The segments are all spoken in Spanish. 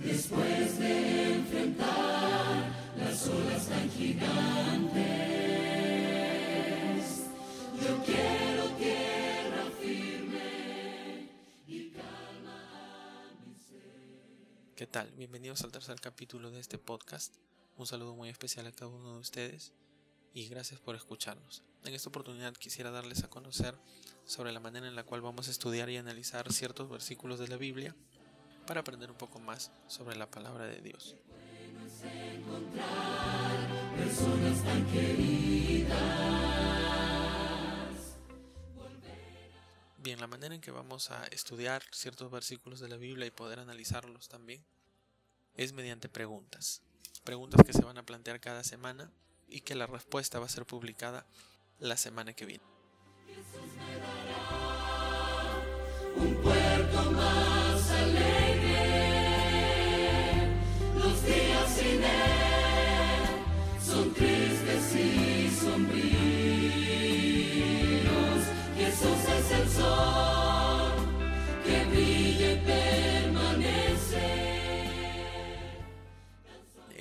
Después de enfrentar las olas tan gigantes, yo quiero firme y calma mi ser. ¿Qué tal? Bienvenidos al tercer capítulo de este podcast. Un saludo muy especial a cada uno de ustedes y gracias por escucharnos. En esta oportunidad quisiera darles a conocer sobre la manera en la cual vamos a estudiar y analizar ciertos versículos de la Biblia para aprender un poco más sobre la palabra de Dios. Bien, la manera en que vamos a estudiar ciertos versículos de la Biblia y poder analizarlos también es mediante preguntas. Preguntas que se van a plantear cada semana y que la respuesta va a ser publicada la semana que viene.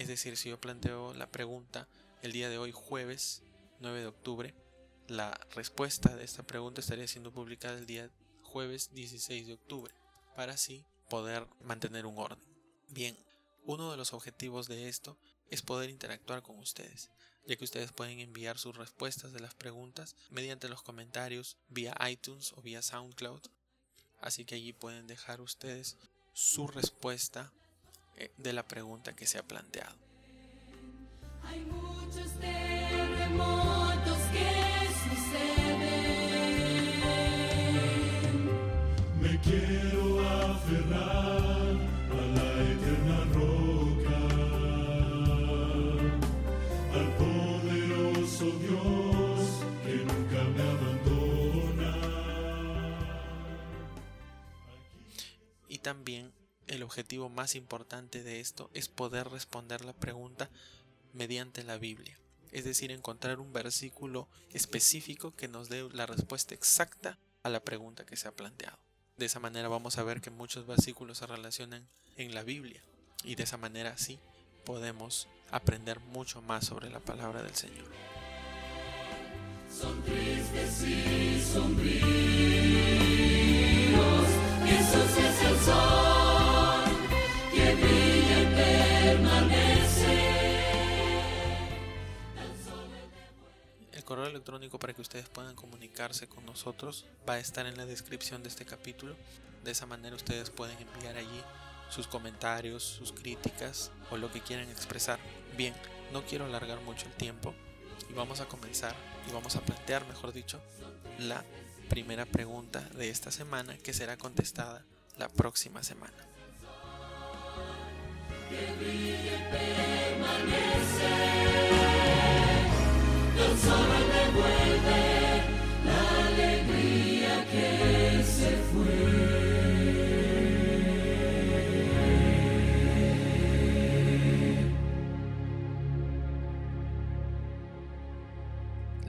Es decir, si yo planteo la pregunta el día de hoy, jueves 9 de octubre, la respuesta de esta pregunta estaría siendo publicada el día jueves 16 de octubre, para así poder mantener un orden. Bien, uno de los objetivos de esto es poder interactuar con ustedes, ya que ustedes pueden enviar sus respuestas de las preguntas mediante los comentarios vía iTunes o vía SoundCloud. Así que allí pueden dejar ustedes su respuesta eh, de la pregunta que se ha planteado. Hay muchos terremotos también el objetivo más importante de esto es poder responder la pregunta mediante la Biblia. Es decir, encontrar un versículo específico que nos dé la respuesta exacta a la pregunta que se ha planteado. De esa manera vamos a ver que muchos versículos se relacionan en la Biblia y de esa manera sí podemos aprender mucho más sobre la palabra del Señor. Son tristes y. correo electrónico para que ustedes puedan comunicarse con nosotros va a estar en la descripción de este capítulo. De esa manera ustedes pueden enviar allí sus comentarios, sus críticas o lo que quieran expresar. Bien, no quiero alargar mucho el tiempo y vamos a comenzar y vamos a plantear, mejor dicho, la primera pregunta de esta semana que será contestada la próxima semana.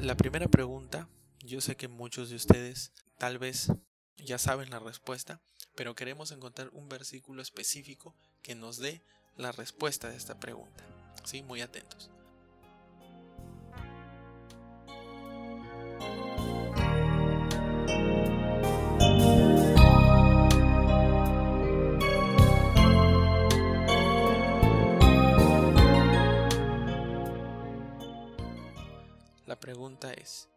La primera pregunta, yo sé que muchos de ustedes tal vez ya saben la respuesta, pero queremos encontrar un versículo específico que nos dé la respuesta de esta pregunta. Sí, muy atentos. La pregunta es,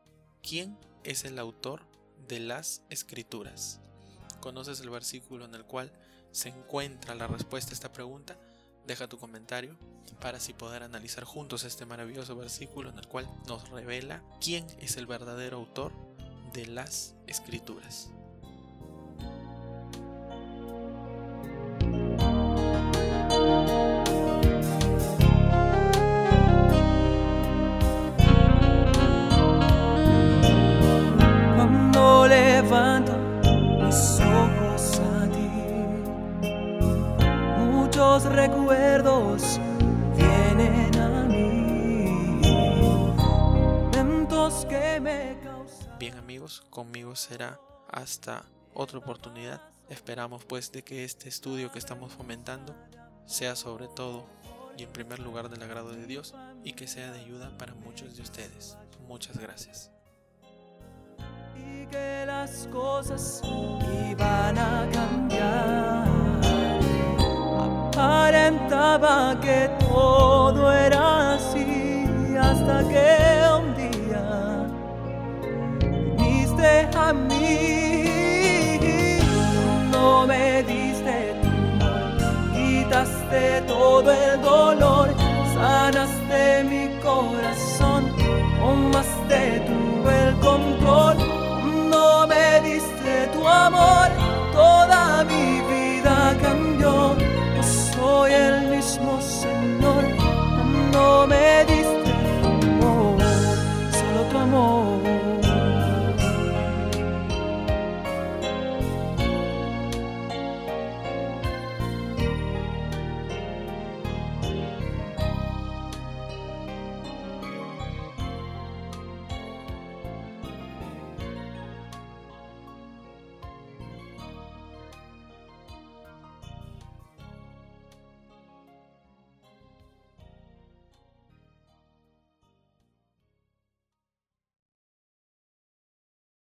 ¿quién es el autor de las escrituras? ¿Conoces el versículo en el cual se encuentra la respuesta a esta pregunta? Deja tu comentario para así poder analizar juntos este maravilloso versículo en el cual nos revela quién es el verdadero autor de las escrituras. Muchos recuerdos vienen a mí, momentos que me causan. Bien amigos, conmigo será hasta otra oportunidad. Esperamos pues de que este estudio que estamos fomentando sea sobre todo y en primer lugar del agrado de Dios y que sea de ayuda para muchos de ustedes. Muchas gracias. y que las cosas iban a Aparentaba que todo mismo, Señor.